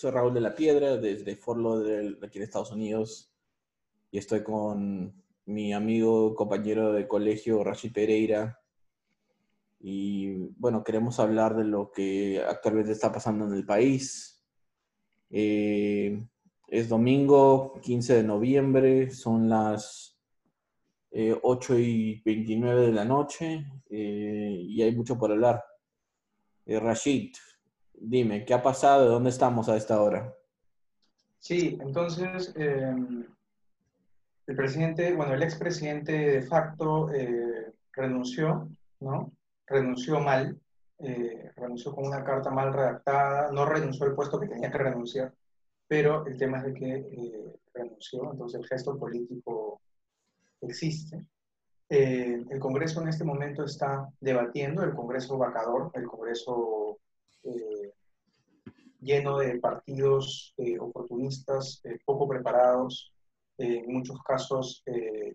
Eh, soy Raúl de la Piedra, desde Fort Lauderdale, aquí en Estados Unidos, y estoy con mi amigo, compañero de colegio, Rashid Pereira. Y bueno, queremos hablar de lo que actualmente está pasando en el país. Eh, es domingo 15 de noviembre, son las 8 eh, y 29 de la noche y hay mucho por hablar. Rashid, Dime, ¿qué ha pasado? ¿De dónde estamos a esta hora? Sí, entonces em, el presidente, bueno, el expresidente de facto eh, renunció, ¿no? Renunció mal, eh, renunció con una carta mal redactada, no renunció al puesto que tenía que renunciar, pero el tema es de que eh, renunció, entonces el gesto político existe. el Congreso en este momento está debatiendo, el Congreso vacador, el Congreso lleno de partidos eh, oportunistas, eh, poco preparados, eh, en muchos casos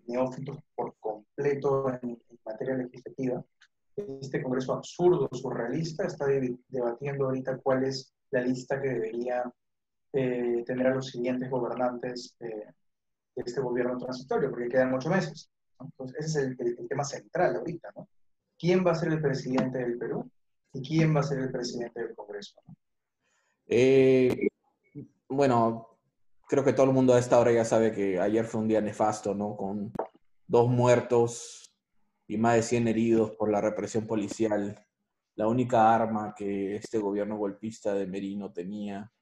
neófitos por completo en, materia legislativa. Este Congreso absurdo, surrealista, está debatiendo ahorita cuál es la lista que debería tener a los siguientes gobernantes de este gobierno transitorio, porque quedan ocho meses. Entonces, ese es el, tema central ahorita, ¿no? ¿Quién va a ser el presidente del Perú y quién va a ser el presidente del Congreso? ¿no? Eh, bueno, creo que todo el mundo a esta hora ya sabe que ayer fue un día nefasto, ¿no? Con dos muertos y más de 100 heridos por la represión policial. La única arma que este gobierno golpista de Merino tenía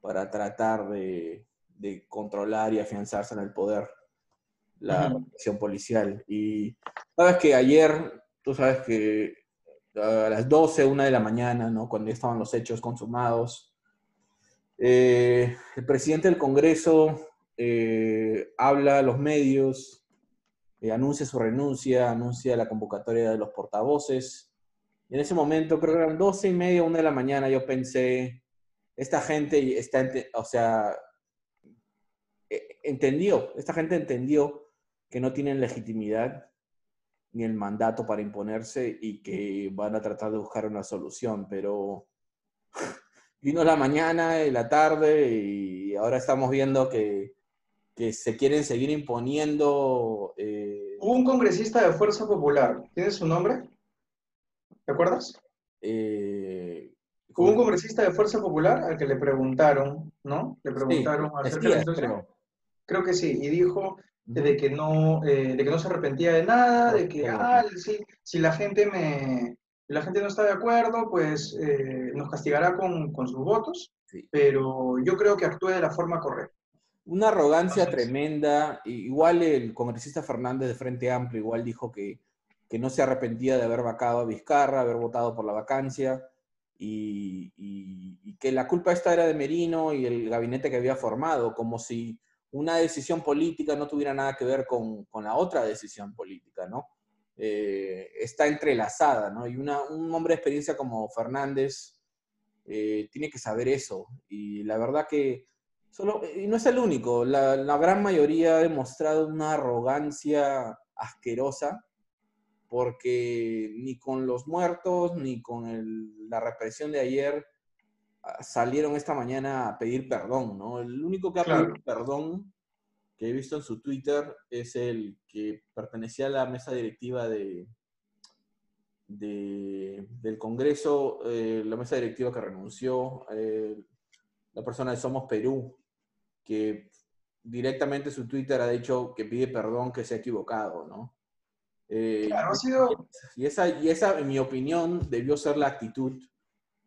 para tratar de, controlar y afianzarse en el poder, la represión policial. Y sabes que ayer, tú sabes que a las 12, una de la mañana, ¿no? Cuando ya estaban los hechos consumados, eh, el presidente del Congreso eh, habla a los medios, eh, anuncia su renuncia, anuncia la convocatoria de los portavoces. Y en ese momento, creo que eran doce y media, una de la mañana, yo pensé, esta gente está, o sea, entendió, esta gente entendió que no tienen legitimidad ni el mandato para imponerse y que van a tratar de buscar una solución, pero vino la mañana y la tarde y ahora estamos viendo que, se quieren seguir imponiendo. Eh, Hubo un congresista de Fuerza Popular, ¿tiene su nombre? ¿Te acuerdas? Eh, Hubo un congresista de Fuerza Popular al que le preguntaron, ¿no? Le preguntaron acerca de la creo. creo que sí, y dijo de que no, eh, de que no se arrepentía de nada, de que, ah, si la gente me, la gente no está de acuerdo, pues eh, nos castigará con, sus votos, pero yo creo que actúe de la forma correcta. Una arrogancia tremenda. Igual el congresista Fernández de Frente Amplio igual dijo que, no se arrepentía de haber vacado a Vizcarra, haber votado por la vacancia, y, que la culpa esta era de Merino y el gabinete que había formado, como si una decisión política no tuviera nada que ver con, con la otra decisión política, ¿no? Eh, está entrelazada, ¿no? Y un hombre de experiencia como Fernández eh, tiene que saber eso. Y la verdad que, solo, y no es el único, la, gran mayoría ha demostrado una arrogancia asquerosa, porque ni con los muertos, ni con la represión de ayer ah, salieron esta mañana a pedir perdón, ¿no? El único que ha pedido perdón que he visto en su Twitter es el que pertenecía a la mesa directiva de, del Congreso, eh, la mesa directiva que renunció, eh, la persona de Somos Perú, que directamente su Twitter ha dicho que pide perdón, que se ha equivocado, ¿no? Eh, claro, ha sido... Y esa, y esa, en mi opinión, debió ser la actitud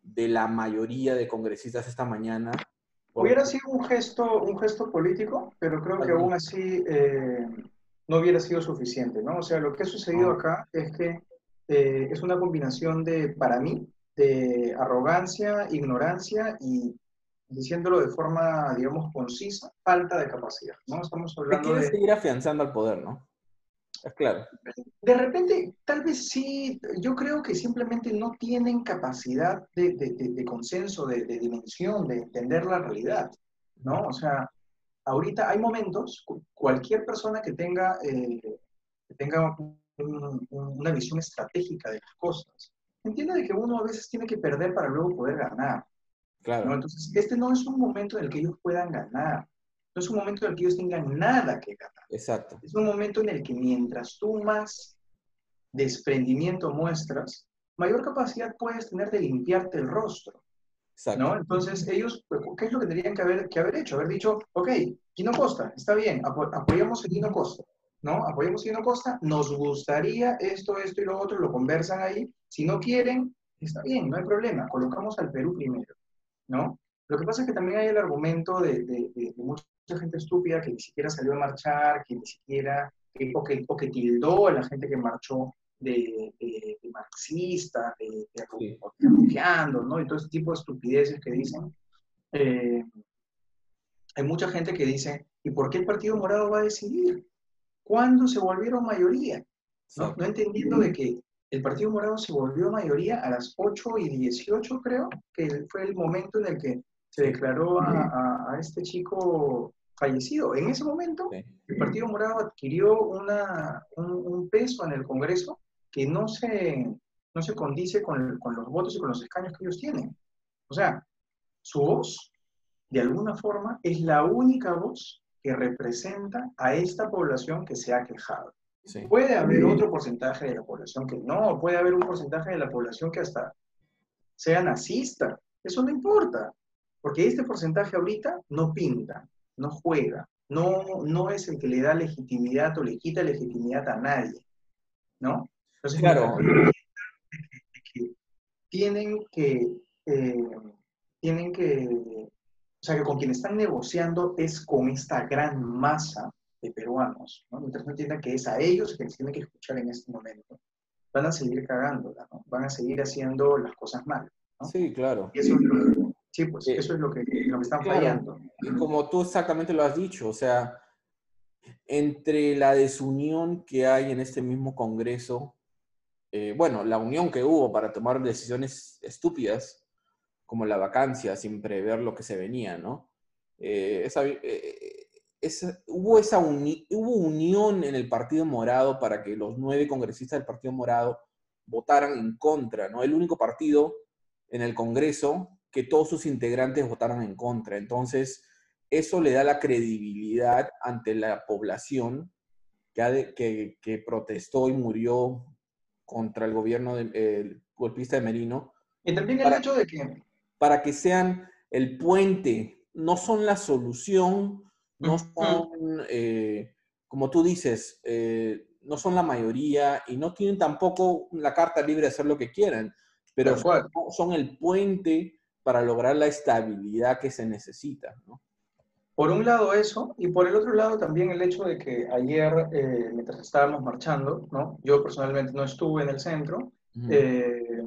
de la mayoría de congresistas esta mañana, Hubiera sido un gesto, un gesto político, pero creo que aún así eh, no hubiera sido suficiente, ¿no? O sea, lo que ha sucedido acá es que eh, es una combinación de, para mí, de arrogancia, ignorancia y, diciéndolo de forma, digamos, concisa, falta de capacidad, ¿no? Estamos hablando de... seguir afianzando al poder, ¿no? Es claro. De repente, tal vez sí, yo creo que simplemente no tienen capacidad de, consenso, de, dimensión, de entender la realidad, ¿no? O sea, ahorita hay momentos, cualquier persona que tenga, eh, que tenga una visión estratégica de las cosas, entiende de que uno a veces tiene que perder para luego poder ganar. Claro. Entonces, este no es un momento en el que ellos puedan ganar. No es un momento en el que ellos tengan nada que ganar. Exacto. Es un momento en el que mientras tú más desprendimiento muestras, mayor capacidad puedes tener de limpiarte el rostro. Exacto. ¿no? Entonces, ellos, ¿qué es lo que tendrían que haber, que haber hecho? Haber dicho, ok, Quino Costa, está bien, apoyamos a Quino Costa, ¿no? Apoyamos a Quino Costa, nos gustaría esto, esto y lo otro, lo conversan ahí. Si no quieren, está bien, no hay problema, colocamos al Perú primero, ¿no? Lo que pasa es que también hay el argumento de, de, mucha gente estúpida que ni siquiera salió a marchar, que ni siquiera, o, que, o que tildó a la gente que marchó de, de, de marxista, de, de ¿no? Y todo ese tipo de estupideces que dicen. Eh, hay mucha gente que dice, ¿y por qué el Partido Morado va a decidir? ¿Cuándo se volvieron mayoría? ¿No? no entendiendo de que el Partido Morado se volvió mayoría a las 8 y 18, creo, que fue el momento en el que se declaró a, este chico fallecido. En ese momento, el Partido Morado adquirió una, un, peso en el Congreso que no se, no se condice con, con, los votos y con los escaños que ellos tienen. O sea, su voz, de alguna forma, es la única voz que representa a esta población que se ha quejado. Puede haber otro porcentaje de la población que no, puede haber un porcentaje de la población que hasta sea nazista. Eso no importa, porque este porcentaje ahorita no pinta, no juega, no, no es el que le da legitimidad o le quita legitimidad a nadie, ¿no? Entonces, claro. tienen que, eh, tienen que, o sea, que con quien están negociando es con esta gran masa de peruanos, ¿no? Mientras no entiendan que es a ellos que les tienen que escuchar en este momento, van a seguir cagándola, ¿no? Van a seguir haciendo las cosas mal, ¿no? Sí, claro. eso es lo que, sí, pues eh, eso es lo que, lo que están fallando. Y como tú exactamente lo has dicho, o sea, entre la desunión que hay en este mismo Congreso eh, bueno, la unión que hubo para tomar decisiones estúpidas, como la vacancia, sin prever lo que se venía, ¿no? Eh, eh, hubo, esa hubo unión en el Partido Morado para que los nueve congresistas del Partido Morado votaran en contra, ¿no? El único partido en el Congreso que todos sus integrantes votaron en contra. Entonces, eso le da la credibilidad ante la población que, que protestó y murió contra el gobierno del golpista de Merino. Y también el hecho de que... Para que sean el puente, no son la solución, no son, eh, como tú dices, eh, no son la mayoría y no tienen tampoco la carta libre de hacer lo que quieran, pero son, el puente para lograr la estabilidad que se necesita. ¿no? Por un lado eso, y por el otro lado también el hecho de que ayer, eh, mientras estábamos marchando, ¿no? yo personalmente no estuve en el centro, eh,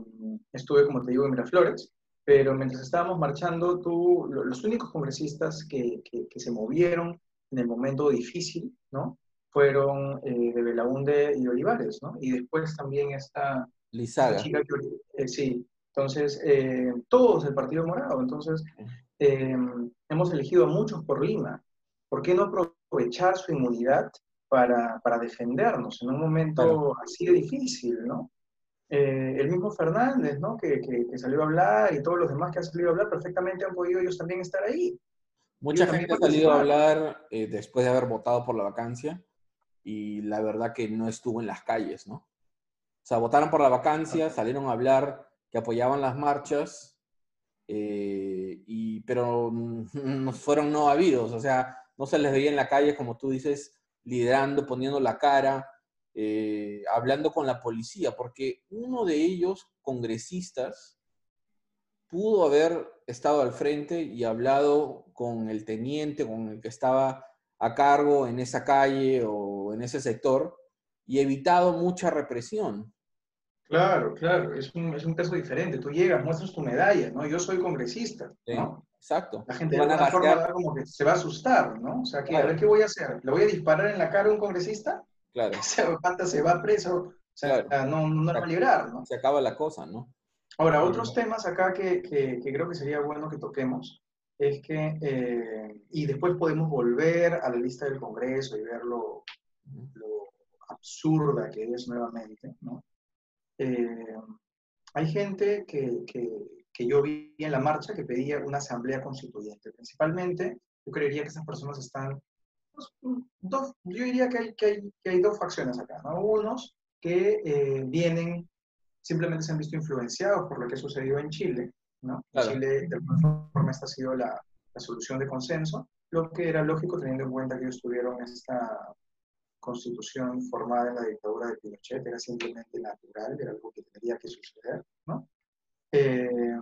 estuve, como te digo, en Miraflores, pero mientras estábamos marchando, tú, los únicos congresistas que, que, se movieron en el momento difícil, ¿no? Fueron eh, de Belaunde y Olivares, ¿no? Y después también está... Lizaga. sí, entonces, todos del Partido Morado, entonces... Em, hemos elegido a muchos por Lima. ¿Por qué no aprovechar su inmunidad para, para defendernos en un momento así de difícil, ¿no? Eh, el mismo Fernández, ¿no? Que, que, salió a hablar y todos los demás que han salido a hablar perfectamente han podido ellos también estar ahí. Mucha gente ha salido a hablar eh, después de haber votado por la vacancia y la verdad que no estuvo en las calles, ¿no? O sea, votaron por la vacancia, salieron a hablar que apoyaban las marchas eh, y, pero no fueron no habidos, o sea, no se les veía en la calle, como tú dices, liderando, poniendo la cara, eh, hablando con la policía, porque uno de ellos, congresistas, pudo haber estado al frente y hablado con el teniente, con el que estaba a cargo en esa calle o en ese sector y evitado mucha represión. Claro, claro, es un, es un caso diferente. Tú llegas, muestras tu medalla, ¿no? Yo soy congresista, ¿no? exacto. La gente de alguna forma como que se va a asustar, ¿no? O sea, que, a ver, ¿qué voy a hacer? ¿Le voy a disparar en la cara a un congresista? Claro. Se, se va preso, o sea, no, no va a librar, ¿no? Se acaba la cosa, ¿no? Ahora, otros temas acá que, que, que, creo que sería bueno que toquemos es que, eh, y después podemos volver a la lista del Congreso y ver lo, lo absurda que es nuevamente, ¿no? Eh, hay gente que, que yo vi en la marcha que pedía una asamblea constituyente. Principalmente, yo creería que esas personas están, pues, dos, yo diría que hay, que hay, que hay dos facciones acá, ¿no? Unos que eh, vienen, simplemente se han visto influenciados por lo que ha sucedido en Chile, ¿no? En Chile, de alguna forma, esta ha sido la, la solución de consenso, lo que era lógico teniendo en cuenta que ellos tuvieron esta constitución formada en la dictadura de Pinochet, era simplemente natural, era algo que tendría que suceder, ¿no? Eh,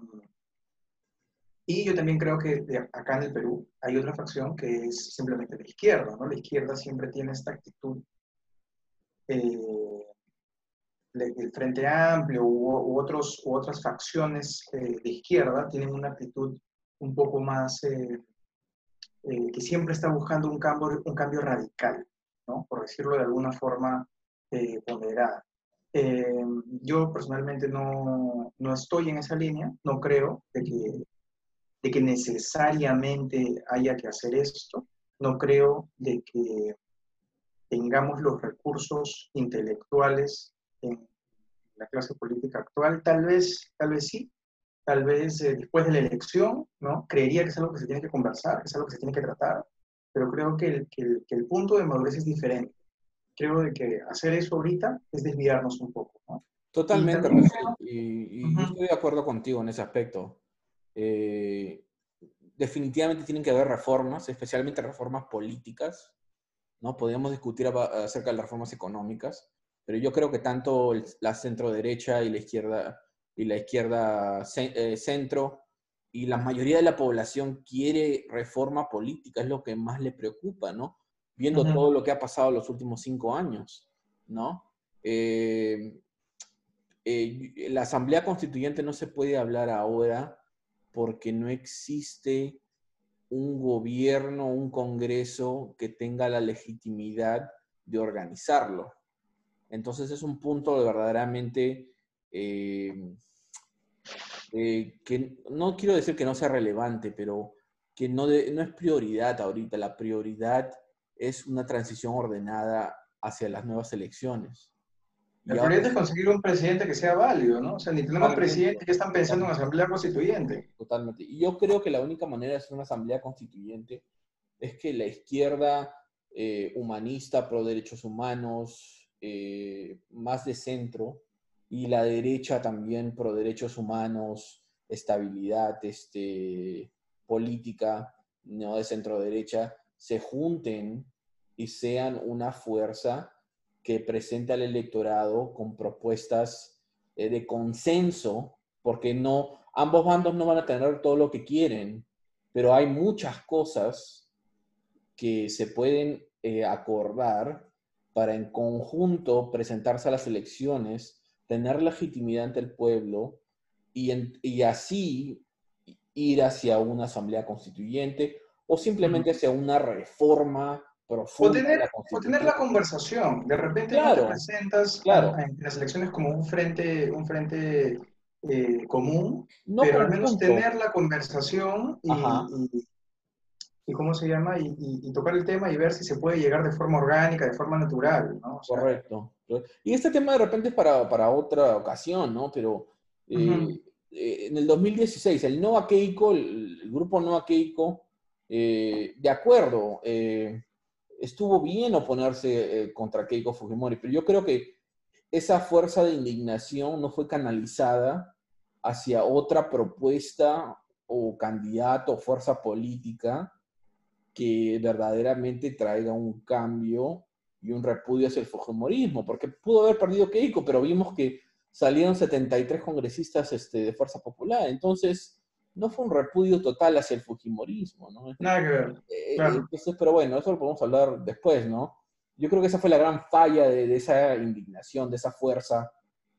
y yo también creo que acá en el Perú hay otra facción que es simplemente la izquierda, ¿no? La izquierda siempre tiene esta actitud, eh, el Frente Amplio u, otros, u otras facciones eh, de izquierda tienen una actitud un poco más, que siempre está buscando un cambio, un cambio radical, ¿no? Por decirlo de alguna forma ponderada. Eh, yo personalmente no, no, estoy en esa línea, no creo de que, de que necesariamente haya que hacer esto, no creo de que tengamos los recursos intelectuales en la clase política actual, tal vez, tal vez sí, tal vez eh, después de la elección, ¿no? Creería que es algo que se tiene que conversar, que es algo que se tiene que tratar, pero creo que el, que el, que el punto de madurez es diferente creo de que hacer eso ahorita es desviarnos un poco. ¿no? Totalmente, y, y, estoy de acuerdo contigo en ese aspecto. Eh, definitivamente tienen que haber reformas, especialmente reformas políticas, ¿no? Podríamos discutir acerca de las reformas económicas, pero yo creo que tanto la centro derecha y la izquierda y la izquierda eh, centro y la mayoría de la población quiere reforma política, es lo que más le preocupa, ¿no? viendo todo lo que ha pasado los últimos cinco años, ¿no? Eh, eh, la Asamblea Constituyente no se puede hablar ahora porque no existe un gobierno, un Congreso que tenga la legitimidad de organizarlo. Entonces es un punto de verdaderamente eh, que no quiero decir que no sea relevante, pero que no, no es prioridad ahorita. La prioridad es una transición ordenada hacia las nuevas elecciones. La prioridad es conseguir un presidente que sea válido, ¿no? O sea, ni tenemos presidente que están pensando en una asamblea constituyente. Totalmente. Y yo creo que la única manera de hacer una asamblea constituyente es que la izquierda eh, humanista, pro derechos humanos, eh, más de centro, y la derecha también pro derechos humanos, estabilidad este, política, no de centro derecha, se junten y sean una fuerza que presente al electorado con propuestas eh, de consenso, porque no, ambos bandos no van a tener todo lo que quieren, pero hay muchas cosas que se pueden eh, acordar para en conjunto presentarse a las elecciones, tener legitimidad ante el pueblo y, y así ir hacia una asamblea constituyente o simplemente hacia una reforma profunda. O tener, o tener la conversación. De repente te presentas claro. en las elecciones como un frente, un frente eh, común, pero al menos tener la conversación y, y, ¿cómo se llama? Y, tocar el tema y ver si se puede llegar de forma orgánica, de forma natural, ¿no? Correcto. Y este tema de repente es para, para otra ocasión, ¿no? Pero eh, eh, en el 2016, el No a Keiko, el, el grupo No a Keiko, eh, de acuerdo, estuvo bien oponerse contra Keiko Fujimori, pero yo creo que esa fuerza de indignación no fue canalizada hacia otra propuesta o candidato o fuerza política que verdaderamente traiga un cambio y un repudio hacia el Fujimorismo, porque pudo haber perdido Keiko, pero vimos que salieron 73 congresistas este, de Fuerza Popular. Entonces, no fue un repudio total hacia el Fujimorismo, ¿no? Nada que ver. Eh, entonces, pero bueno, eso lo podemos hablar después, ¿no? Yo creo que esa fue la gran falla de, esa indignación, de esa fuerza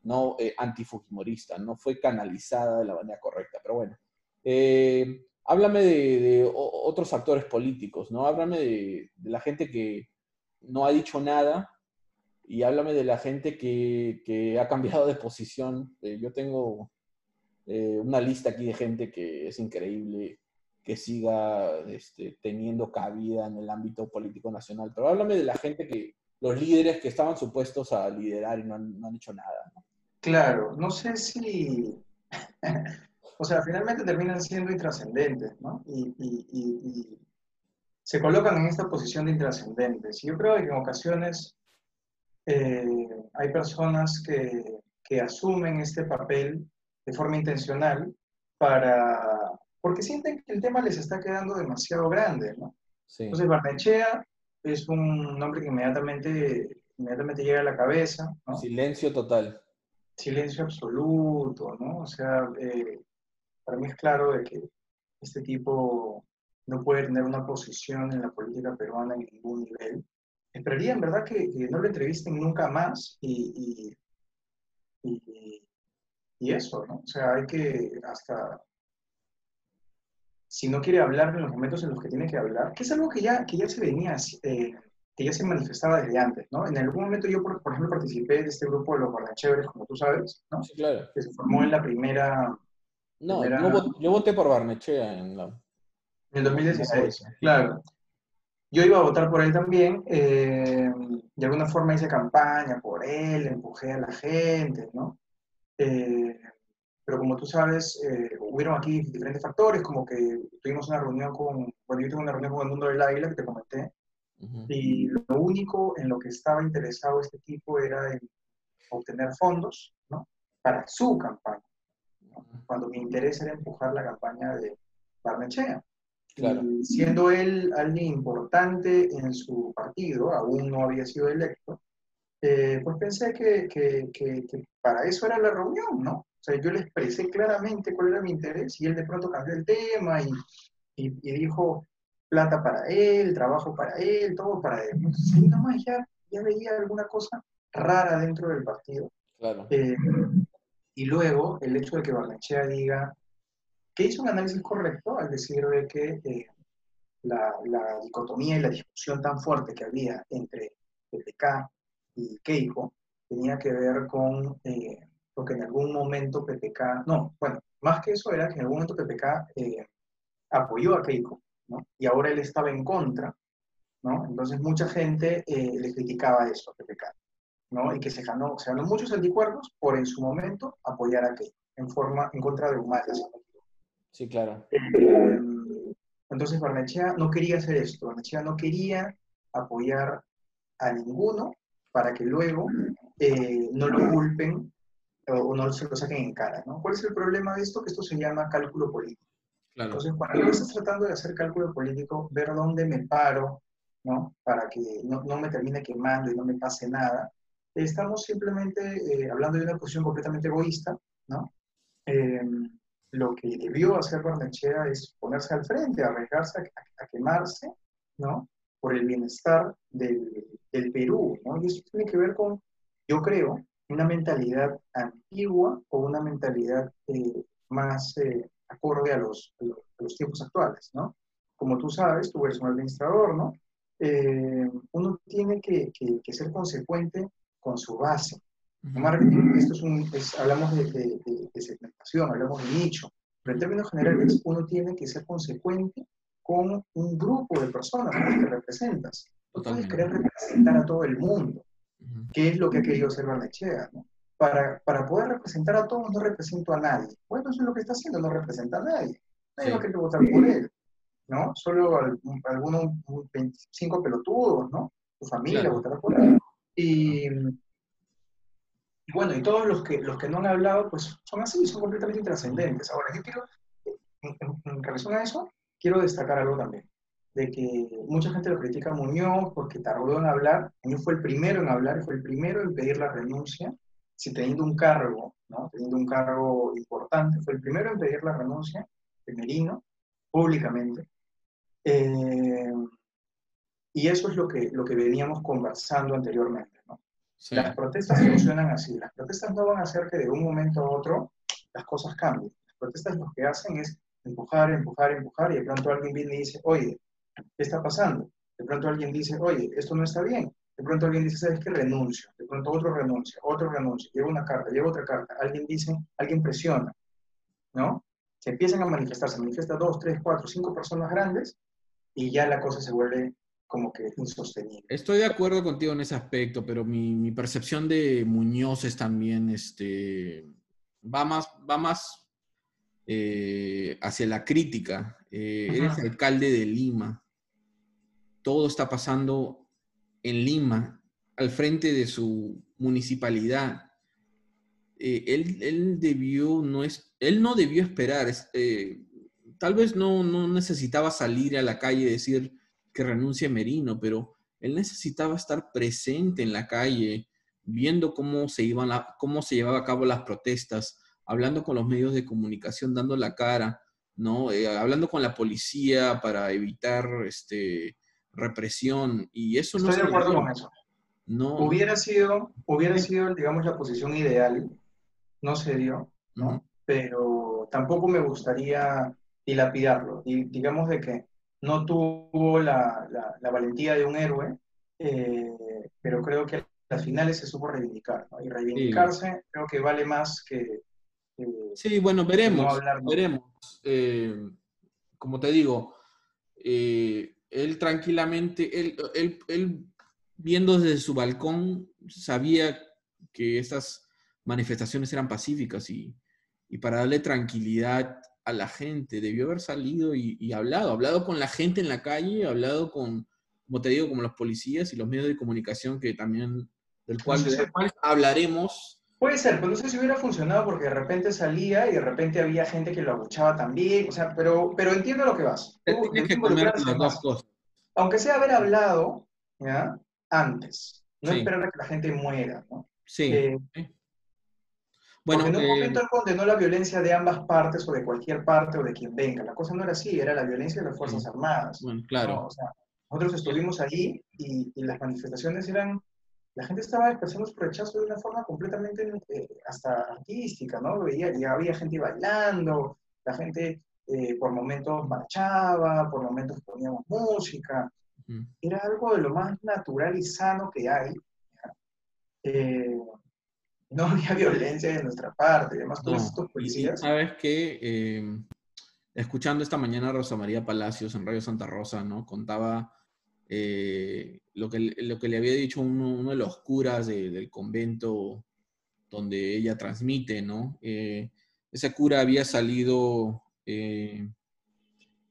no eh, antifujimorista, no fue canalizada de la manera correcta, pero bueno. Eh, háblame de, otros actores políticos, ¿no? Háblame de, la gente que no ha dicho nada y háblame de la gente que, ha cambiado de posición. yo tengo eh, una lista aquí de gente que es increíble que siga este, teniendo cabida en el ámbito político nacional. Pero háblame de la gente que, los líderes que estaban supuestos a liderar y no han, hecho nada. Claro, no sé si, o sea, finalmente terminan siendo intrascendentes, ¿no? Y, y, y, se colocan en esta posición de intrascendentes. Y yo creo que en ocasiones eh, hay personas que, que, asumen este papel de forma intencional para, porque sienten que el tema les está quedando demasiado grande, ¿no? Entonces, Barnechea es un nombre que inmediatamente, inmediatamente llega a la cabeza. ¿no? Silencio total. Silencio absoluto, ¿no? O sea, eh, para mí es claro de que este tipo no puede tener una posición en la política peruana en ningún nivel. Esperaría en verdad que, no lo entrevisten nunca más y, y, y, eso, ¿no? O sea, hay que hasta si no quiere hablar en los momentos en los que tiene que hablar, que es algo que ya, que ya se venía, eh, que ya se manifestaba desde antes, ¿no? En algún momento yo, por, ejemplo, participé de este grupo de los Barnechéveres, como tú sabes, ¿no? Sí, claro. Que se formó en la primera... No, Yo, voté, por Barnechea en, la... en el 2016, claro. Yo iba a votar por él también, eh, de alguna forma hice campaña por él, empujé a la gente, ¿no? Eh, pero como tú sabes, eh, hubieron aquí diferentes factores, como que tuvimos una reunión con, bueno, yo tuve una reunión con el mundo del águila que te comenté, y lo único en lo que estaba interesado este tipo era en obtener fondos, ¿no? Para su campaña, cuando mi interés era empujar la campaña de Barnechea. Claro. Y siendo él alguien importante en su partido, aún no había sido electo, eh, pues pensé que, que, que, que, para eso era la reunión, ¿no? O sea, yo le expresé claramente cuál era mi interés y él de pronto cambió el tema y, y, dijo plata para él, trabajo para él, todo para él. Entonces nomás ya, ya veía alguna cosa rara dentro del partido. Claro. Eh, y luego el hecho de que Barnechea diga que hizo un análisis correcto al decir de que eh, la, dicotomía y la discusión tan fuerte que había entre PPK y Keiko tenía que ver con eh, porque en algún momento PPK, no, bueno, más que eso era que en algún momento PPK eh, apoyó a Keiko. Y ahora él estaba en contra, ¿no? Entonces mucha gente le criticaba eso a PPK, ¿no? Y que se ganó, se ganó muchos anticuerpos por en su momento apoyar a Keiko, en forma, en contra de Humala. Sí, claro. Eh, entonces Barnechea no quería hacer esto, Barnechea no quería apoyar a ninguno para que luego no lo culpen o no se lo saquen en cara. ¿no? ¿Cuál es el problema de esto? Que esto se llama cálculo político. Entonces, cuando tú estás tratando de hacer cálculo político, ver dónde me paro, ¿no? Para que no, no me termine quemando y no me pase nada, estamos simplemente eh, hablando de una posición completamente egoísta, ¿no? Em, lo que debió hacer Barnechea es ponerse al frente, arriesgarse a, a, quemarse, ¿no? Por el bienestar del, del Perú, ¿no? Y eso tiene que ver con, yo creo, una mentalidad antigua o una mentalidad eh, más eh, acorde a los, los, tiempos actuales, ¿no? Como tú sabes, tú eres un administrador, ¿no? Eh, uno tiene que, que, ser consecuente con su base. Marketing, esto es un, hablamos de, de, segmentación, hablamos de nicho, pero en términos generales uno tiene que ser consecuente con un grupo de personas que representas. No puedes querer representar a todo el mundo. ¿Qué es lo que ha querido hacer Barnechea? ¿no? Para, para, poder representar a todos no represento a nadie. Bueno, eso es lo que está haciendo, no representa a nadie. Nadie va a querer votar por él, ¿no? Solo algunos 25 pelotudos, ¿no? Tu familia votará por él. Y, bueno, y todos los que, los que no han hablado, pues son así, son completamente intrascendentes. Ahora, yo quiero, en relación a eso, quiero destacar algo también de que mucha gente lo critica a Muñoz porque tardó en hablar. Muñoz fue el primero en hablar, fue el primero en pedir la renuncia, si teniendo un cargo, ¿no? teniendo un cargo importante, fue el primero en pedir la renuncia, primerino, públicamente. Eh, y eso es lo que, lo que veníamos conversando anteriormente. ¿no? Las protestas funcionan así. Las protestas no van a hacer que de un momento a otro las cosas cambien. Las protestas lo que hacen es empujar, empujar, empujar, y de pronto alguien viene y dice, oye, ¿Qué está pasando? De pronto alguien dice, oye, esto no está bien. De pronto alguien dice, ¿sabes qué? Renuncio. De pronto otro renuncia, otro renuncia. Llega una carta, llega otra carta. Alguien dice, alguien presiona. ¿No? Se empiezan a manifestar, se manifiestan dos, tres, cuatro, cinco personas grandes y ya la cosa se vuelve como que insostenible. Estoy de acuerdo contigo en ese aspecto, pero mi, mi percepción de Muñoz es también, este, va más, va más eh, hacia la crítica. Eh, eres alcalde de Lima. Todo está pasando en Lima, al frente de su municipalidad. Eh, él, debió, no es, él no debió esperar. tal vez no, no necesitaba salir a la calle y decir que renuncie Merino, pero él necesitaba estar presente en la calle, viendo cómo se, iban cómo se llevaba a cabo las protestas, hablando con los medios de comunicación, dando la cara, ¿no? Eh, hablando con la policía para evitar este, represión. Y eso no Estoy de acuerdo con eso. No. Hubiera sido, hubiera sido, digamos, la posición ideal, no se dio, ¿no? Pero tampoco me gustaría dilapidarlo. Y digamos de que no tuvo la, la, valentía de un héroe, eh, pero creo que a las finales se supo reivindicar. Y reivindicarse creo que vale más que, sí, bueno, veremos. veremos. Eh, como te digo, eh, él tranquilamente, él, él, él, viendo desde su balcón, sabía que estas manifestaciones eran pacíficas y, y para darle tranquilidad a la gente, debió haber salido y, y, hablado, hablado con la gente en la calle, hablado con, como te digo, como los policías y los medios de comunicación que también, del cual, del cual hablaremos Puede ser, pero no sé si hubiera funcionado porque de repente salía y de repente había gente que lo abuchaba también, o sea, pero, pero entiendo lo que vas. Aunque sea haber hablado, ¿ya? Antes, no esperar a que la gente muera, ¿no? Sí. Eh, bueno, en un eh, momento él condenó la violencia de ambas partes o de cualquier parte o de quien venga. La cosa no era así, era la violencia de las Fuerzas Armadas. Bueno, claro. O sea, nosotros estuvimos allí y, y las manifestaciones eran la gente estaba expresando su rechazo de una forma completamente eh, hasta artística, ¿no? Veía, había gente bailando, la gente eh, por momentos marchaba, por momentos poníamos música. Era algo de lo más natural y sano que hay. Eh, no había violencia de nuestra parte, además todos estos policías. Sabes que escuchando esta mañana a Rosa María Palacios en Radio Santa Rosa, ¿no? Contaba eh, lo, que, lo que le había dicho uno, de los curas del convento donde ella transmite, ¿no? Eh, ese cura había salido eh,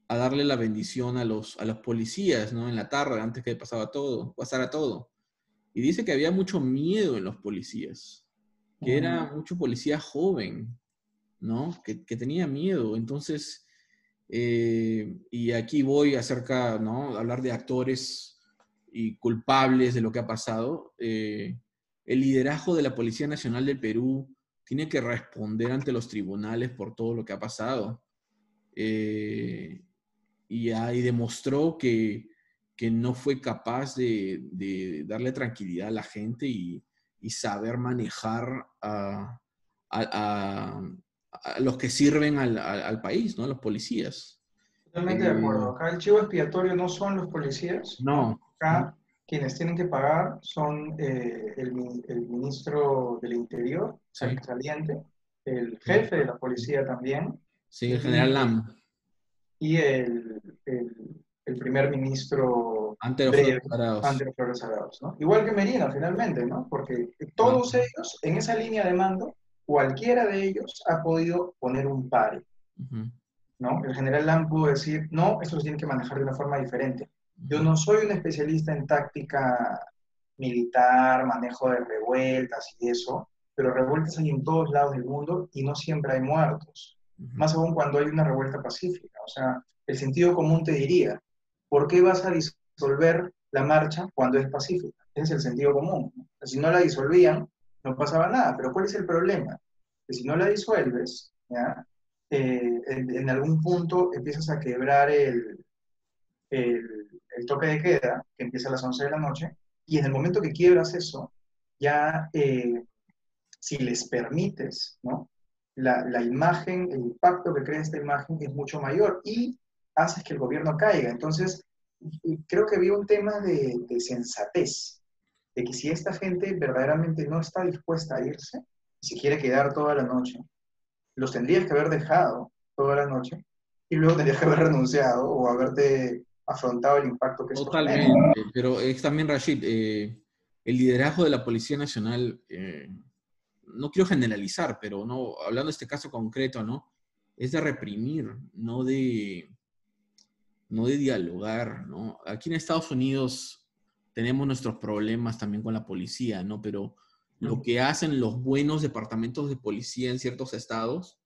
a darle la bendición a los, a los policías, ¿no? En la tarde, antes que pasaba todo, pasara todo. Y dice que había mucho miedo en los policías, que era mucho policía joven, ¿no? Que, que tenía miedo. Entonces, eh, y aquí voy acerca, ¿no? Hablar de actores y culpables de lo que ha pasado. Eh, el liderazgo de la Policía Nacional del Perú tiene que responder ante los tribunales por todo lo que ha pasado. Eh, y ahí demostró que, que, no fue capaz de, darle tranquilidad a la gente y, saber manejar a, los que sirven al, país, ¿no? Los policías. Totalmente de acuerdo. Acá el chivo expiatorio no son los policías. No. Acá quienes tienen que pagar son eh, el, ministro del Interior, saliente, el jefe de la policía también. Sí, el general Lam. Y el, el, primer ministro ante los Flores Arados. ¿no? Igual que Merino, finalmente, ¿no? Porque todos ellos, en esa línea de mando, cualquiera de ellos ha podido poner un pare. ¿no? El general Lam pudo decir, no, eso se tiene que manejar de una forma diferente. Yo no soy un especialista en táctica militar, manejo de revueltas y eso, pero revueltas hay en todos lados del mundo y no siempre hay muertos. Más aún cuando hay una revuelta pacífica. O sea, el sentido común te diría, ¿por qué vas a disolver la marcha cuando es pacífica? Ese es el sentido común. Si no la disolvían, no pasaba nada. Pero ¿cuál es el problema? Que si no la disuelves, eh, en, algún punto empiezas a quebrar el, el, toque de queda, que empieza a las 11 de la noche, y en el momento que quiebras eso, ya eh, si les permites, ¿no? La, la, imagen, el impacto que crea esta imagen es mucho mayor y haces que el gobierno caiga. Entonces, creo que había un tema de, de sensatez de que si esta gente verdaderamente no está dispuesta a irse, si quiere quedar toda la noche, los tendrías que haber dejado toda la noche y luego tendrías que haber renunciado o haberte afrontado el impacto que eso Totalmente, pero es también, Rashid, eh, el liderazgo de la Policía Nacional, eh, no quiero generalizar, pero no, hablando de este caso concreto, ¿no? es de reprimir, no de, no de dialogar, ¿no? Aquí en Estados Unidos tenemos nuestros problemas también con la policía, ¿no? Pero lo que hacen los buenos departamentos de policía en ciertos estados,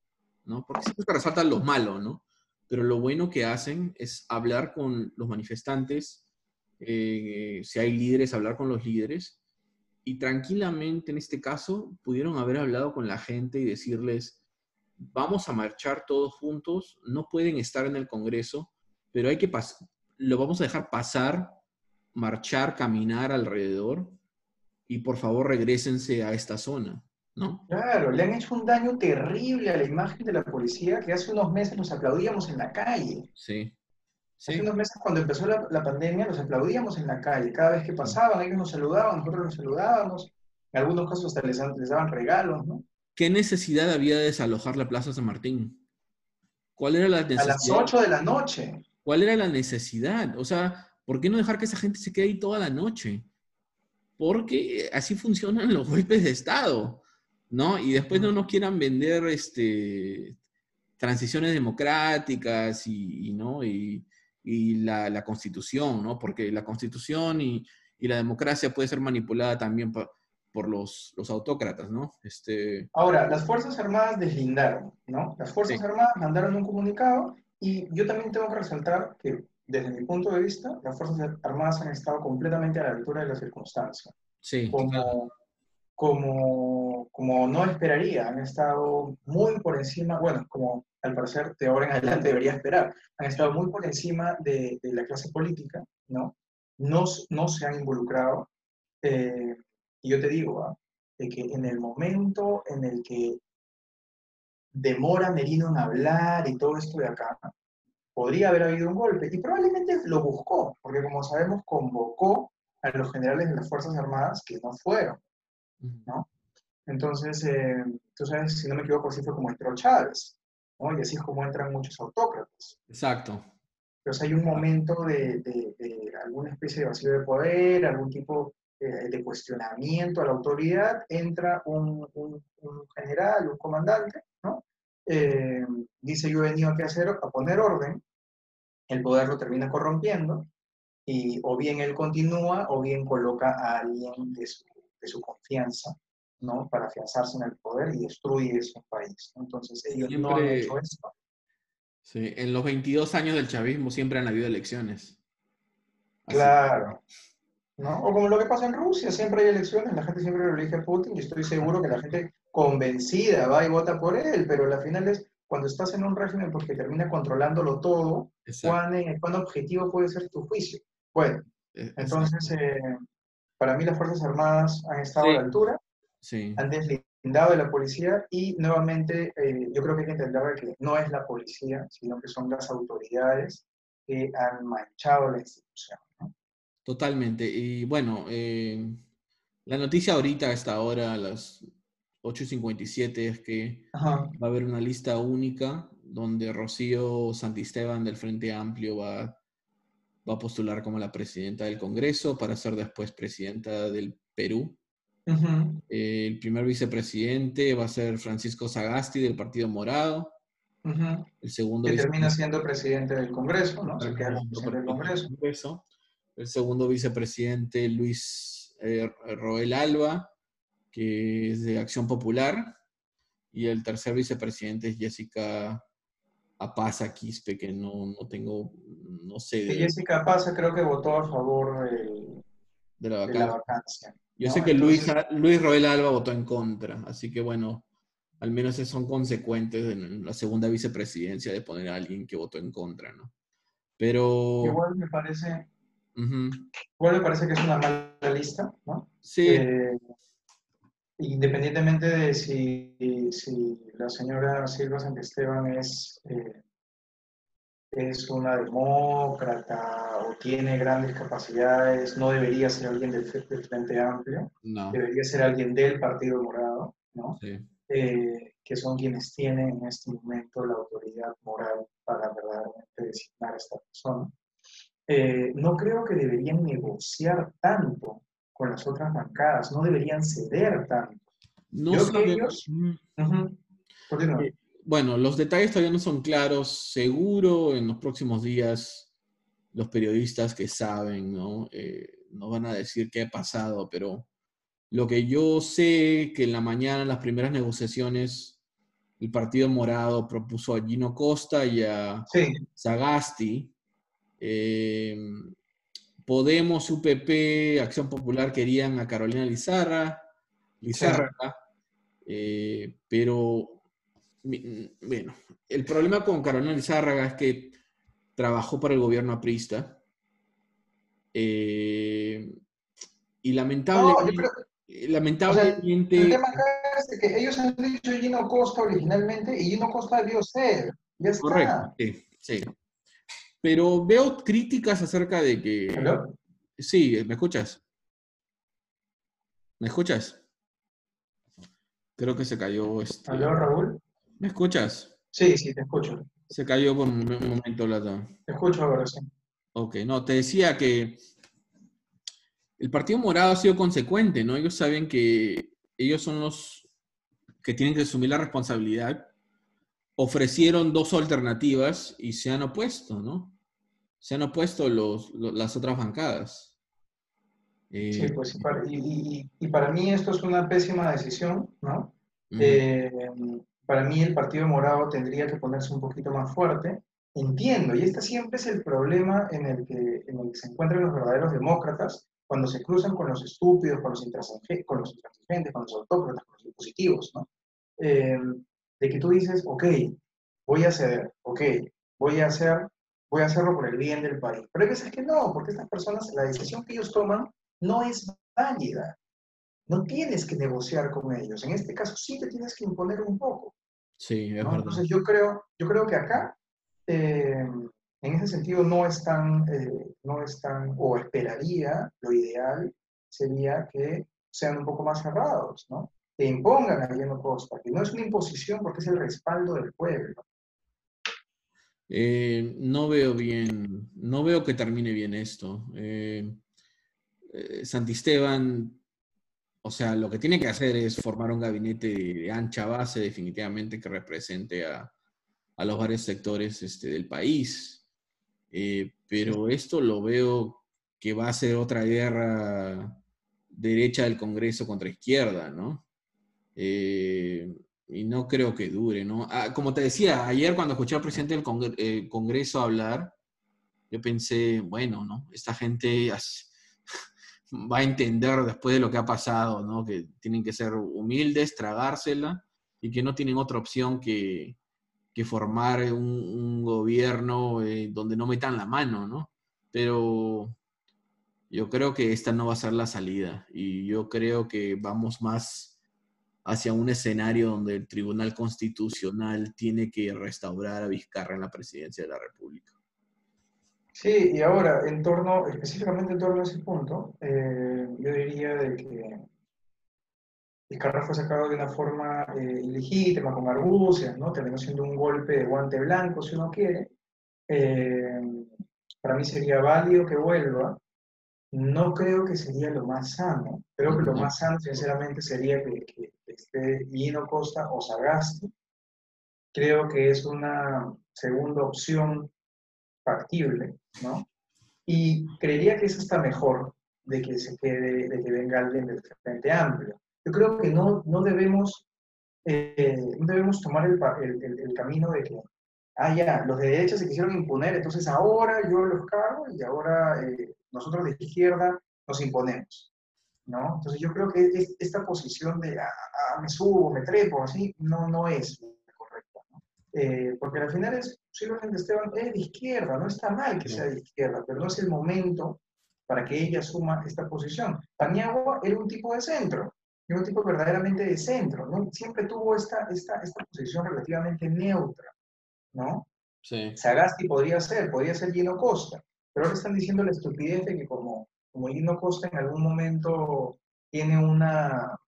¿no? Porque siempre resaltan los malos, ¿no? Pero lo bueno que hacen es hablar con los manifestantes, eh, si hay líderes, hablar con los líderes, y tranquilamente en este caso pudieron haber hablado con la gente y decirles, vamos a marchar todos juntos, no pueden estar en el Congreso, pero hay que lo vamos a dejar pasar, marchar, caminar alrededor y por favor regresense a esta zona, ¿no? Claro, le han hecho un daño terrible a la imagen de la policía que hace unos meses nos aplaudíamos en la calle. Sí. Hace unos meses cuando empezó la, la, pandemia los aplaudíamos en la calle, cada vez que pasaban ellos nos saludaban, nosotros los saludábamos, en algunos casos hasta les, les daban regalos, ¿no? ¿Qué necesidad había de desalojar la Plaza San Martín? ¿Cuál era la necesidad? A las 8 de la noche. ¿Cuál era la necesidad? O sea, ¿por qué no dejar que esa gente se quede ahí toda la noche? Porque así funcionan los golpes de Estado, ¿no? Y después no nos quieran vender este, transiciones democráticas y, ¿no? y, la, constitución, ¿no? Porque la constitución y, la democracia puede ser manipulada también por, los, los, autócratas, ¿no? Este... Ahora, las Fuerzas Armadas deslindaron, ¿no? Las Fuerzas Armadas mandaron un comunicado y yo también tengo que resaltar que, desde mi punto de vista, las Fuerzas Armadas han estado completamente a la altura de las circunstancias. Sí. Como, como, como no esperaría, han estado muy por encima, bueno, como al parecer de ahora en adelante debería esperar, han estado muy por encima de, de la clase política, ¿no? No, no se han involucrado. Eh, y yo te digo, ¿ah? de que en el momento en el que demora Merino en hablar y todo esto de acá, podría haber habido un golpe. Y probablemente lo buscó, porque como sabemos, convocó a los generales de las Fuerzas Armadas que no fueron, ¿no? Entonces, eh, tú sabes, si no me equivoco, así fue como entró Chávez, ¿no? Y así es como entran muchos autócratas. Exacto. Entonces hay un momento de, de, alguna especie de vacío de poder, algún tipo eh, de cuestionamiento a la autoridad, entra un, un, un general, un comandante, ¿no? Eh, dice yo he venido aquí a, hacer, a poner orden, el poder lo termina corrompiendo y o bien él continúa o bien coloca a alguien de su, de su confianza ¿no? para afianzarse en el poder y destruye ese país. Entonces ellos no han hecho esto. Sí, en los 22 años del chavismo siempre han habido elecciones. Claro. ¿No? O como lo que pasa en Rusia, siempre hay elecciones, la gente siempre lo elige a Putin y estoy seguro que la gente convencida va y vota por él, pero la final es cuando estás en un régimen porque termina controlándolo todo, ¿cuán, eh, ¿cuán, objetivo puede ser tu juicio? Bueno, e, entonces, eh, para mí las Fuerzas Armadas han estado a la altura, sí. han deslindado de la policía y nuevamente eh, yo creo que hay que entender que no es la policía, sino que son las autoridades que han manchado la institución. Totalmente. Y bueno, la noticia ahorita, a esta hora, a las 8.57 es que va a haber una lista única donde Rocío Santisteban del Frente Amplio va, va a postular como la presidenta del Congreso para ser después presidenta del Perú. el primer vicepresidente va a ser Francisco Sagasti del Partido Morado. El segundo que termina siendo presidente del Congreso, ¿no? Se queda del Congreso. El segundo vicepresidente Luis eh, Roel Alba que es de Acción Popular, y el tercer vicepresidente es Jessica Apaza Quispe, que no, no tengo, no sé. Jessica Apaza creo que votó a favor de, la vacancia. Yo sé que Luis, Luis Roel Alba votó en contra, así que bueno, al menos son consecuentes en la segunda vicepresidencia de poner a alguien que votó en contra, ¿no? Pero... Igual me parece... Igual me parece que es una mala lista, ¿no? Sí. Eh, Independientemente de si, si la señora Silva Santisteban es, eh, es una demócrata o tiene grandes capacidades, no debería ser alguien del, Frente Amplio, debería ser alguien del Partido Morado, ¿no? Eh, que son quienes tienen en este momento la autoridad moral para verdaderamente designar a esta persona. Eh, no creo que deberían negociar tanto con las otras bancadas, no deberían ceder tanto. No Yo ellos... Eh, bueno, los detalles todavía no son claros. Seguro en los próximos días los periodistas que saben, ¿no? Eh, van a decir qué ha pasado, pero lo que yo sé que en la mañana, en las primeras negociaciones, el Partido Morado propuso a Gino Costa y a Sagasti. Eh, Podemos, UPP, Acción Popular querían a Carolina Lizarra, Lizarra, eh, pero bueno, el problema con Carolina Lizárraga es que trabajó para el gobierno aprista eh, y lamentablemente, lamentablemente el tema acá es que ellos han dicho Gino Costa originalmente y Gino Costa debió ser. Ya está. Correcto, sí, sí. Pero veo críticas acerca de que. ¿Aló? Sí, ¿me escuchas? ¿Me escuchas? Creo que se cayó. Este... ¿Aló, Raúl? ¿Me escuchas? Sí, sí, te escucho. Se cayó por un momento la. Te escucho ahora, sí. Ok, no, te decía que el Partido Morado ha sido consecuente, ¿no? Ellos saben que ellos son los que tienen que asumir la responsabilidad ofrecieron dos alternativas y se han opuesto, ¿no? Se han opuesto los, las otras bancadas. sí, eh, pues y, para mí esto es una pésima decisión, ¿no? Eh, para mí el Partido Morado tendría que ponerse un poquito más fuerte. Entiendo, y este siempre es el problema en el que, en el que se encuentran los verdaderos demócratas cuando se cruzan con los estúpidos, con los intransigentes, con los, intransigentes, con los autócratas, con los dispositivos, ¿no? Eh, de que tú dices, ok, voy a ceder, ok, voy a hacer, voy a hacerlo por el bien del país. Pero hay veces que no, porque estas personas, la decisión que ellos toman no es válida. No tienes que negociar con ellos. En este caso sí te tienes que imponer un poco. Sí, es verdad. Entonces yo creo, yo creo que acá, eh, en ese sentido, no es tan, eh, no es tan, o esperaría, lo ideal sería que sean un poco más cerrados, ¿no? Que impongan a Guillermo Costa, que no es una imposición porque es el respaldo del pueblo. Eh, no veo bien, no veo que termine bien esto. Eh, eh, Santisteban, o sea, lo que tiene que hacer es formar un gabinete de ancha base definitivamente que represente a, los varios sectores este, del país. pero esto lo veo que va a ser otra guerra derecha del Congreso contra izquierda, ¿no? Eh, y no creo que dure, ¿no? Ah, como te decía, ayer cuando escuché al presidente del eh, Congreso hablar, yo pensé, bueno, ¿no? Esta gente va a entender después de lo que ha pasado, ¿no? Que tienen que ser humildes, tragársela y que no tienen otra opción que, formar un, gobierno eh, donde no metan la mano, ¿no? Pero yo creo que esta no va a ser la salida y yo creo que vamos más hacia un escenario donde el Tribunal Constitucional tiene que restaurar a Vizcarra en la presidencia de la República. Sí, y ahora, en torno, específicamente en torno a ese punto, eh, yo diría de que Vizcarra fue sacado de una forma eh, ilegítima, con argucias, ¿no? Terminó siendo un golpe de guante blanco, si uno quiere. Eh, para mí sería válido que vuelva, no creo que sería lo más sano. Creo que lo más sano, sinceramente, sería que, esté Gino Costa o Sagasti. Creo que es una segunda opción factible, ¿no? Y creería que eso está mejor de que se quede, de que venga alguien del Frente Amplio. Yo creo que no, no, debemos, eh, no debemos tomar el, el, el, camino de que, ah, ya, los de derecha se quisieron imponer, entonces ahora yo los cago y ahora eh, nosotros de izquierda nos imponemos, ¿no? Entonces yo creo que esta posición de ah, ah, me subo, me trepo, así, no, no es correcta, ¿no? Eh, porque al final es, posiblemente Esteban es de izquierda, no está mal que sea de izquierda, pero no es el momento para que ella asuma esta posición. Paniagua era un tipo de centro, era un tipo verdaderamente de centro, ¿no? Siempre tuvo esta, esta, esta posición relativamente neutra, ¿no? Sí. Sagasti podría ser, podría ser Gino Costa, pero ahora están diciendo la estupidez de que como, como Gino Costa en algún momento tiene, una,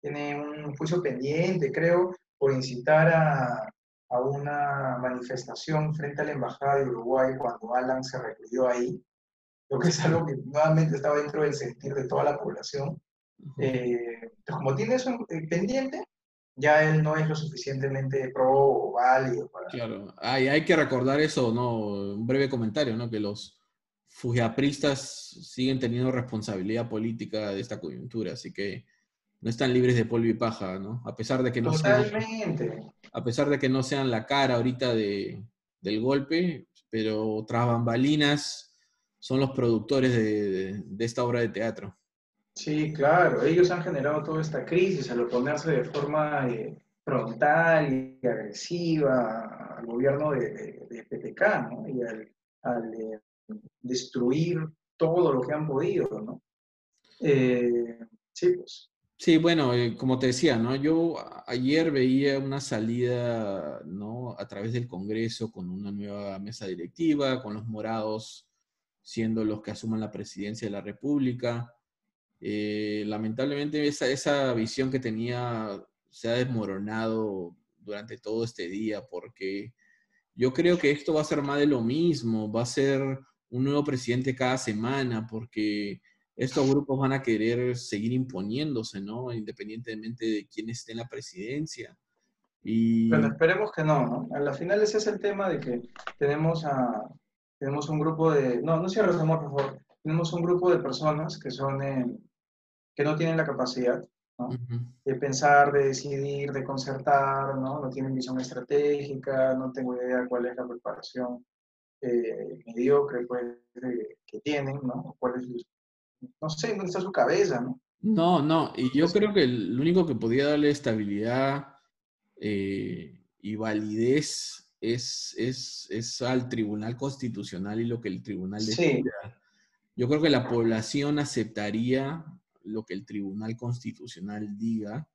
tiene un juicio pendiente, creo, por incitar a, a una manifestación frente a la Embajada de Uruguay cuando Alan se recluyó ahí, lo que es algo que nuevamente estaba dentro del sentir de toda la población. Eh, como tiene eso eh, pendiente, ya él no es lo suficientemente pro o válido para... Claro, hay, hay que recordar eso, ¿no? Un breve comentario, ¿no? Que los fujiapristas siguen teniendo responsabilidad política de esta coyuntura, así que no están libres de polvo y paja, ¿no? A pesar de que no Totalmente. sean, a pesar de que no sean la cara ahorita de, del golpe, pero tras bambalinas son los productores de, de esta obra de teatro. Sí, claro, ellos han generado toda esta crisis al oponerse de forma eh, frontal y agresiva al gobierno de, de, PPK, ¿no? Y al, al eh, destruir todo lo que han podido, ¿no? Eh, sí, pues. Sí, bueno, eh, como te decía, ¿no? Yo ayer veía una salida, ¿no? A través del Congreso con una nueva mesa directiva, con los morados siendo los que asuman la presidencia de la República. Eh, lamentablemente esa, esa visión que tenía se ha desmoronado durante todo este día porque yo creo que esto va a ser más de lo mismo, va a ser un nuevo presidente cada semana porque estos grupos van a querer seguir imponiéndose, ¿no? Independientemente de quién esté en la presidencia. Y... Pero esperemos que no, ¿no? A la final ese es el tema de que tenemos a, tenemos un grupo de, no, no cierres amor, por favor, tenemos un grupo de personas que son, eh, que no tienen la capacidad ¿no? de pensar, de decidir, de concertar, ¿no? no tienen visión estratégica, no tengo idea cuál es la preparación eh, mediocre pues, que tienen, ¿no? cuál es, no sé, dónde está su cabeza, ¿no? No, no, y yo creo que el único que podía darle estabilidad eh, y validez es, es, es, al Tribunal Constitucional y lo que el Tribunal decida. Yo creo que la población aceptaría lo que el Tribunal Constitucional diga.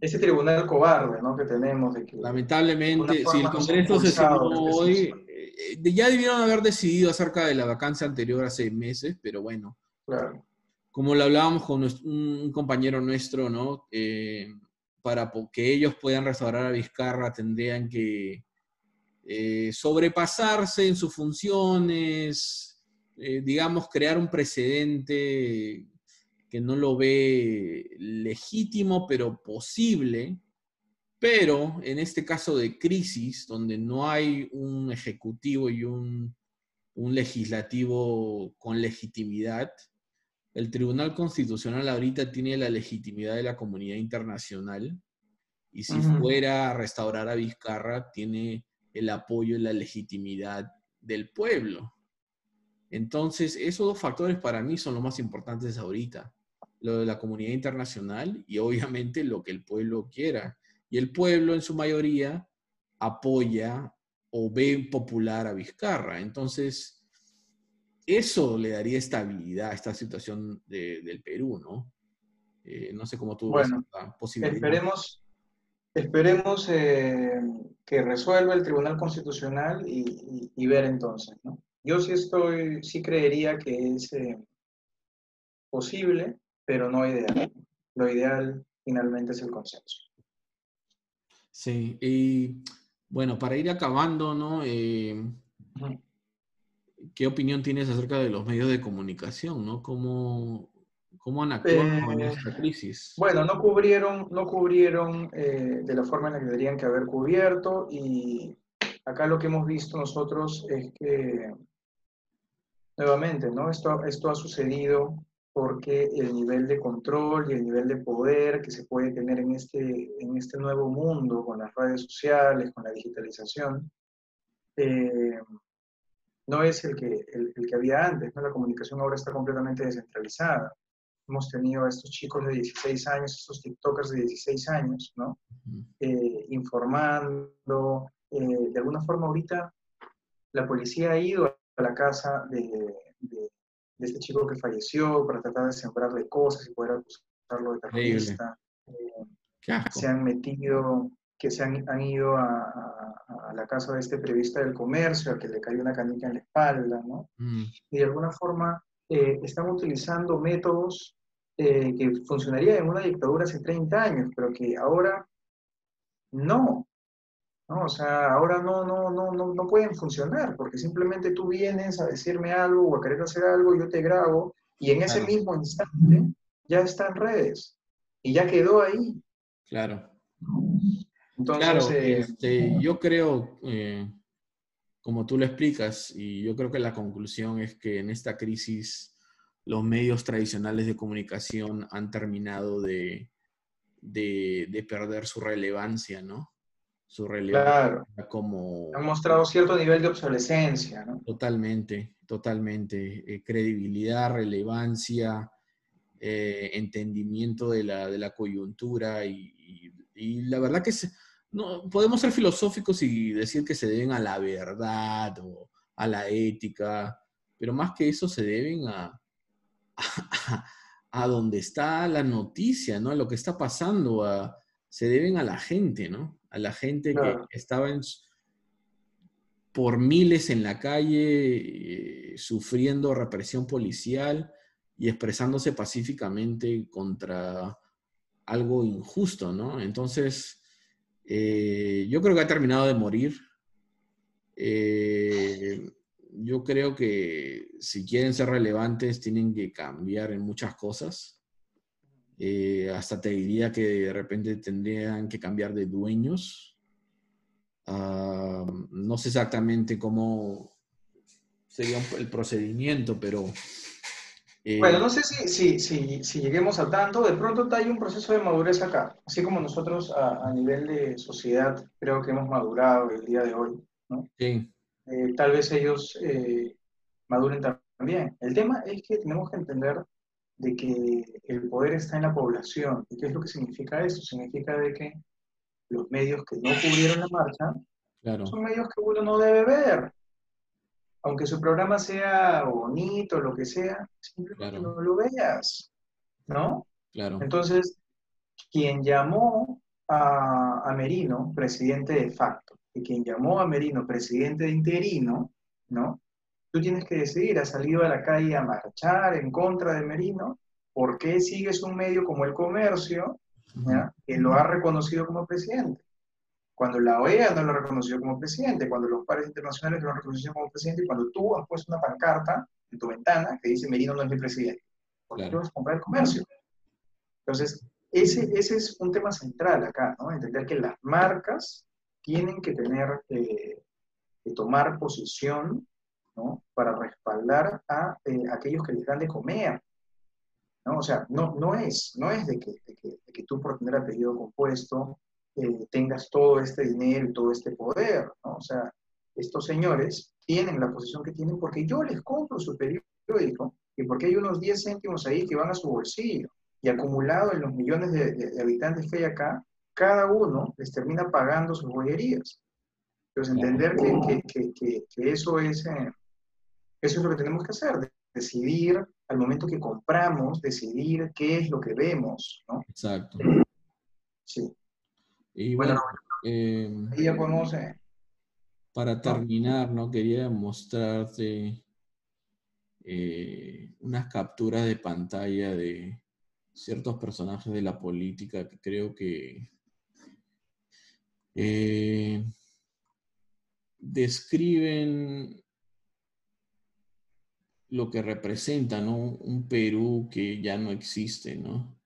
Ese tribunal cobarde ¿no? que tenemos. De que lamentablemente, si el Congreso se cerró hoy, eh, ya debieron haber decidido acerca de la vacancia anterior hace meses, pero bueno. Claro. Como lo hablábamos con un compañero nuestro, ¿no? Eh, para que ellos puedan restaurar a Vizcarra tendrían que eh, sobrepasarse en sus funciones, eh, digamos, crear un precedente que no lo ve legítimo, pero posible, pero en este caso de crisis, donde no hay un ejecutivo y un, un legislativo con legitimidad, el Tribunal Constitucional ahorita tiene la legitimidad de la comunidad internacional y si fuera a restaurar a Vizcarra, tiene el apoyo y la legitimidad del pueblo. Entonces, esos dos factores para mí son los más importantes ahorita. Lo de la comunidad internacional y obviamente lo que el pueblo quiera. Y el pueblo en su mayoría apoya o ve popular a Vizcarra. Entonces, eso le daría estabilidad a esta situación del Perú, ¿no? Eh, no sé cómo tú bueno, ves Esperemos, esperemos eh, que resuelva el Tribunal Constitucional y, y ver entonces, ¿no? Yo sí estoy, sí creería que es eh, posible, pero no ideal. Lo ideal finalmente es el consenso. Sí, y bueno, para ir acabando, ¿no? Eh, ¿Qué opinión tienes acerca de los medios de comunicación, ¿no? ¿Cómo, cómo han actuado en eh, esta crisis? Bueno, no cubrieron, no cubrieron de la forma en la que deberían que haber cubierto y acá lo que hemos visto nosotros es que Nuevamente, ¿no? Esto, esto ha sucedido porque el nivel de control y el nivel de poder que se puede tener en este, en este nuevo mundo, con las redes sociales, con la digitalización, eh, no es el que, el, que había antes. ¿no? La comunicación ahora está completamente descentralizada. Hemos tenido a estos chicos de 16 años, estos TikTokers de 16 años, ¿no? Eh, informando. Eh, de alguna forma ahorita la policía ha ido a la casa de, de, este chico que falleció para tratar de sembrarle cosas y poder acusarlo de terrorista. Eh, se han metido, que se han, han ido a, a, la casa de este periodista del comercio, a que le cayó una canica en la espalda, ¿no? Mm. Y de alguna forma eh, están utilizando métodos eh, que funcionarían en una dictadura hace 30 años, pero que ahora no. ¿No? O sea, ahora no, no, no, no, no pueden funcionar porque simplemente tú vienes a decirme algo o a querer hacer algo, yo te grabo y en ese mismo instante ya está en redes y ya quedó ahí. Claro. Entonces, eh, este, yo creo, eh, como tú lo explicas, y yo creo que la conclusión es que en esta crisis los medios tradicionales de comunicación han terminado de, de, perder su relevancia, ¿no? Su relevancia claro. como... Han mostrado cierto nivel de obsolescencia, ¿no? Totalmente, totalmente. Eh, credibilidad, relevancia, eh, entendimiento de la, de la coyuntura y, y, la verdad que no, podemos ser filosóficos y decir que se deben a la verdad o a la ética, pero más que eso se deben a, a, donde está la noticia, ¿no? A lo que está pasando, se deben a la gente, ¿no? A la gente que estaba por miles en la calle, eh, sufriendo represión policial y expresándose pacíficamente contra algo injusto, ¿no? Entonces, eh, yo creo que ha terminado de morir. Eh, yo creo que si quieren ser relevantes tienen que cambiar en muchas cosas. Eh, hasta te diría que de repente tendrían que cambiar de dueños. Ah, no sé exactamente cómo sería el procedimiento, pero... Eh, bueno, no sé si, si, si, lleguemos a tanto, de pronto hay un proceso de madurez acá, así como nosotros a, a nivel de sociedad creo que hemos madurado el día de hoy, ¿no? Sí. Eh, tal vez ellos eh, maduren también. El tema es que tenemos que entender de que el poder está en la población. ¿Y qué es lo que significa eso? Significa de que los medios que no cubrieron la marcha son medios que uno no debe ver. Aunque su programa sea bonito, lo que sea, simplemente no lo veas. ¿No? Claro. Entonces, quien llamó a, a Merino presidente de facto, quien llamó a Merino presidente de interino, ¿no? Tú tienes que decidir, ¿has salido a la calle a marchar en contra de Merino? ¿Por qué sigues un medio como el comercio, que lo ha reconocido como presidente? Cuando la OEA no lo ha reconocido como presidente, cuando los pares internacionales lo han reconocido como presidente, y cuando tú has puesto una pancarta en tu ventana que dice Merino no es mi presidente, ¿por qué vas a comprar el comercio? Entonces, ese, ese es un tema central acá, ¿no? Entender que las marcas tienen que tener, eh, que tomar posición ¿no? para respaldar a eh, aquellos que les dan de comer. ¿no? O sea, no, no, es, no es de que, de que, tú por tener apellido compuesto eh, tengas todo este dinero y todo este poder. ¿no? O sea, estos señores tienen la posición que tienen porque yo les compro su periódico y porque hay unos 10 céntimos ahí que van a su bolsillo. Y acumulado en los millones de, de habitantes que hay acá, cada uno les termina pagando sus bollerías. Entonces, entender que, que, que, que eso, es, eh, eso es lo que tenemos que hacer, decidir al momento que compramos, decidir qué es lo que vemos, ¿no? Exacto. Sí. Y bueno, em, ahí ya podemos... Eh, para terminar, ¿no? Quería mostrarte eh, unas capturas de pantalla de ciertos personajes de la política que creo que eh, describen lo que representa, ¿no? Un Perú que ya no existe, ¿no?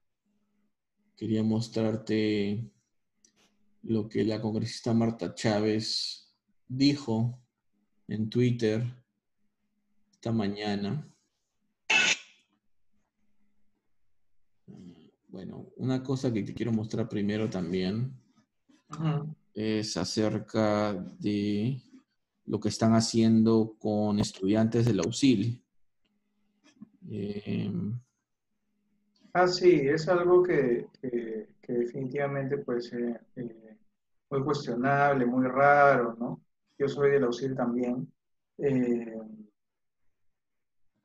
Quería mostrarte lo que la congresista Marta Chávez dijo en Twitter esta mañana. Bueno, una cosa que te quiero mostrar primero también es acerca de lo que están haciendo con estudiantes del auxilio. Em, ah, sí, es algo que, definitivamente puede ser eh, muy cuestionable, muy raro, ¿no? Yo soy del auxilio también. Eh,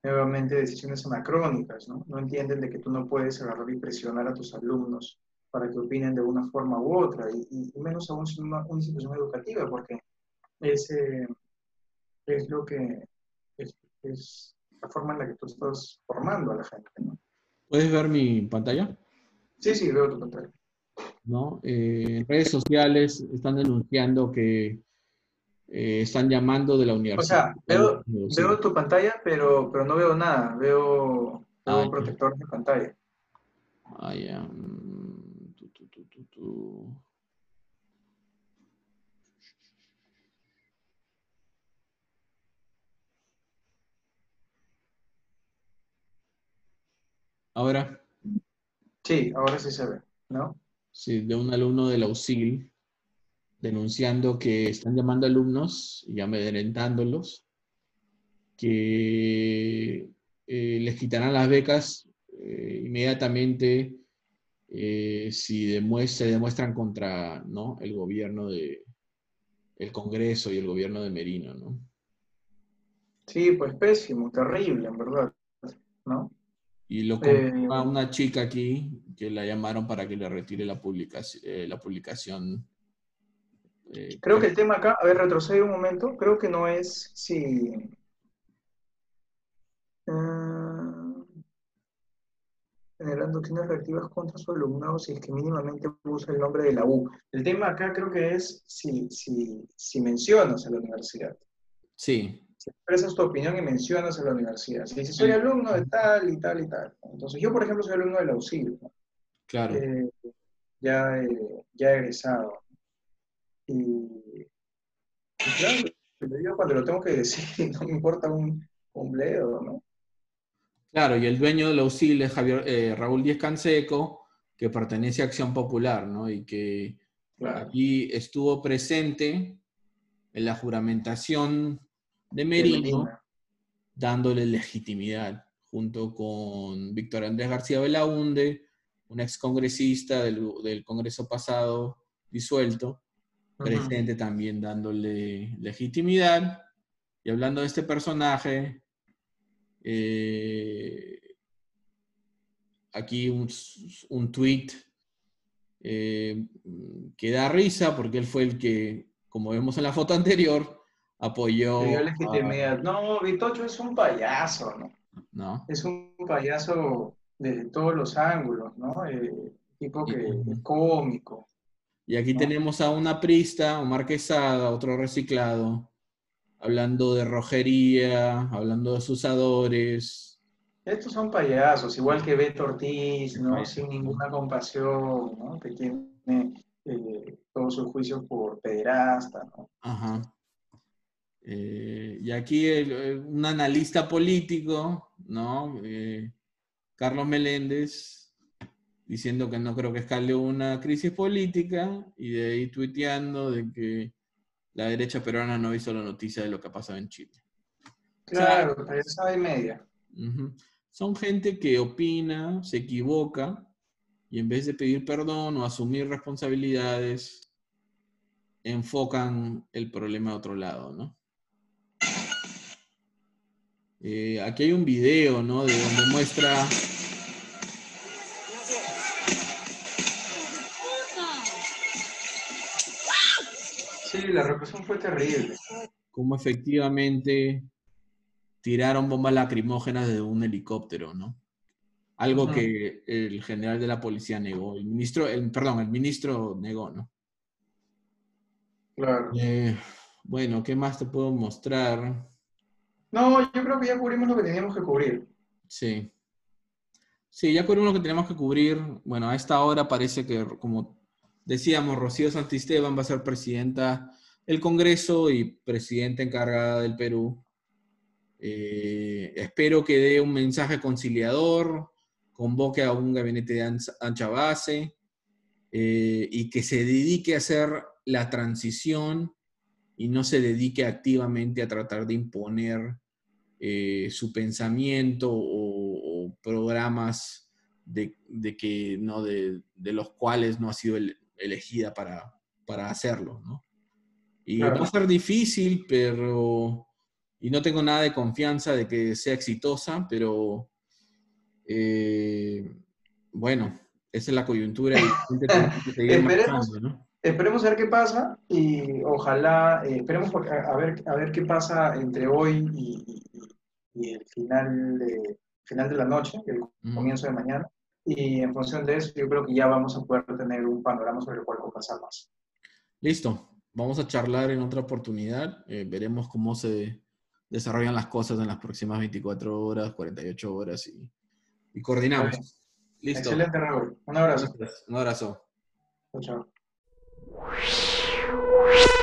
nuevamente decisiones anacrónicas, ¿no? No entienden de que tú no puedes agarrar y presionar a tus alumnos para que opinen de una forma u otra, y, menos aún en una, institución educativa, porque es, es lo que es, forma en la que tú estás formando a la gente. ¿no? ¿Puedes ver mi pantalla? Sí, sí, veo tu pantalla. ¿No? Eh, en redes sociales están denunciando que eh, están llamando de la universidad. O sea, veo, tu pantalla, pero, pero no veo nada. Veo, un ah, protector de pantalla. Ah, ya. Ahora. Sí, ahora sí se ve, ¿no? Sí, de un alumno de la USIL denunciando que están llamando alumnos y amedrentándolos, que eh, les quitarán las becas eh, inmediatamente eh, si se demuestran contra ¿no? el gobierno de el Congreso y el gobierno de Merino, ¿no? Sí, pues pésimo, terrible, en verdad, ¿no? Y lo a una chica aquí que la llamaron para que le retire la publicación, la publicación creo que el tema acá, a ver, retrocede un momento, creo que no es si generando doctrinas reactivas contra su alumnado si es que mínimamente usa el nombre de la U. El tema acá creo que es si, si, si mencionas a la universidad. Sí. Si expresas tu opinión y mencionas a la universidad. Si dices, soy alumno de tal y tal y tal. Entonces, yo, por ejemplo, soy alumno del auxilio. Claro. Eh, ya, eh, ya egresado. Y, y claro, cuando lo tengo que decir, no me importa un, un bledo, ¿no? Claro, y el dueño de la UCIL es Javier, eh, Raúl Díez Canseco, que pertenece a Acción Popular, ¿no? Y que aquí estuvo presente en la juramentación de Merino, dándole legitimidad, junto con Víctor Andrés García Belaunde, un excongresista del, del Congreso pasado disuelto, presente también dándole legitimidad. Y hablando de este personaje, eh, aquí un, un tweet eh, que da risa porque él fue el que, como vemos en la foto anterior, apoyó. No, Vitocho es un payaso, ¿no? No. Es un payaso de todos los ángulos, ¿no? Eh, tipo que cómico. Y aquí tenemos a una prista, un marquesada, otro reciclado, hablando de rojería, hablando de susadores. Estos son payasos, igual que Beto Ortiz, ¿no? Sin ninguna compasión, ¿no? Que tiene eh, todos sus juicios por pederasta, ¿no? Ajá. Eh, y aquí un analista político, ¿no? Eh, Carlos Meléndez, diciendo que no creo que escale una crisis política, y de ahí tuiteando de que la derecha peruana no hizo la noticia de lo que ha pasado en Chile. Claro, o y media. Son gente que opina, se equivoca, y en vez de pedir perdón o asumir responsabilidades, enfocan el problema a otro lado, ¿no? Eh, aquí hay un video, ¿no? De donde muestra la represión fue terrible. Cómo efectivamente tiraron bombas lacrimógenas de un helicóptero, ¿no? Algo que el general de la policía negó, el ministro, el, perdón, el ministro negó, ¿no? Claro. Eh, bueno, ¿qué más te puedo mostrar? No, yo creo que ya cubrimos lo que teníamos que cubrir. Sí. Sí, ya cubrimos lo que teníamos que cubrir. Bueno, a esta hora parece que, como decíamos, Rocío Santisteban va a ser presidenta del Congreso y presidenta encargada del Perú. Eh, espero que dé un mensaje conciliador, convoque a un gabinete de ancha base eh, y que se dedique a hacer la transición y no se dedique activamente a tratar de imponer eh, su pensamiento o, programas de, que, ¿no? De, los cuales no ha sido el, elegida para, para hacerlo, ¿no? Y va a ser difícil, pero... Y no tengo nada de confianza de que sea exitosa, pero... Eh, bueno, esa es la coyuntura y esperemos, esperemos a ver qué pasa y ojalá, eh, esperemos a ver, a ver qué pasa entre hoy y, el final de, final de la noche, el comienzo de mañana y en función de eso yo creo que ya vamos a poder tener un panorama sobre el cual conversar más. Listo, vamos a charlar en otra oportunidad, eh, veremos cómo se desarrollan las cosas en las próximas 24 horas, 48 horas y, y coordinamos. Listo. Excelente, Raúl. Un abrazo. Un abrazo. Chao, chao. 无事无。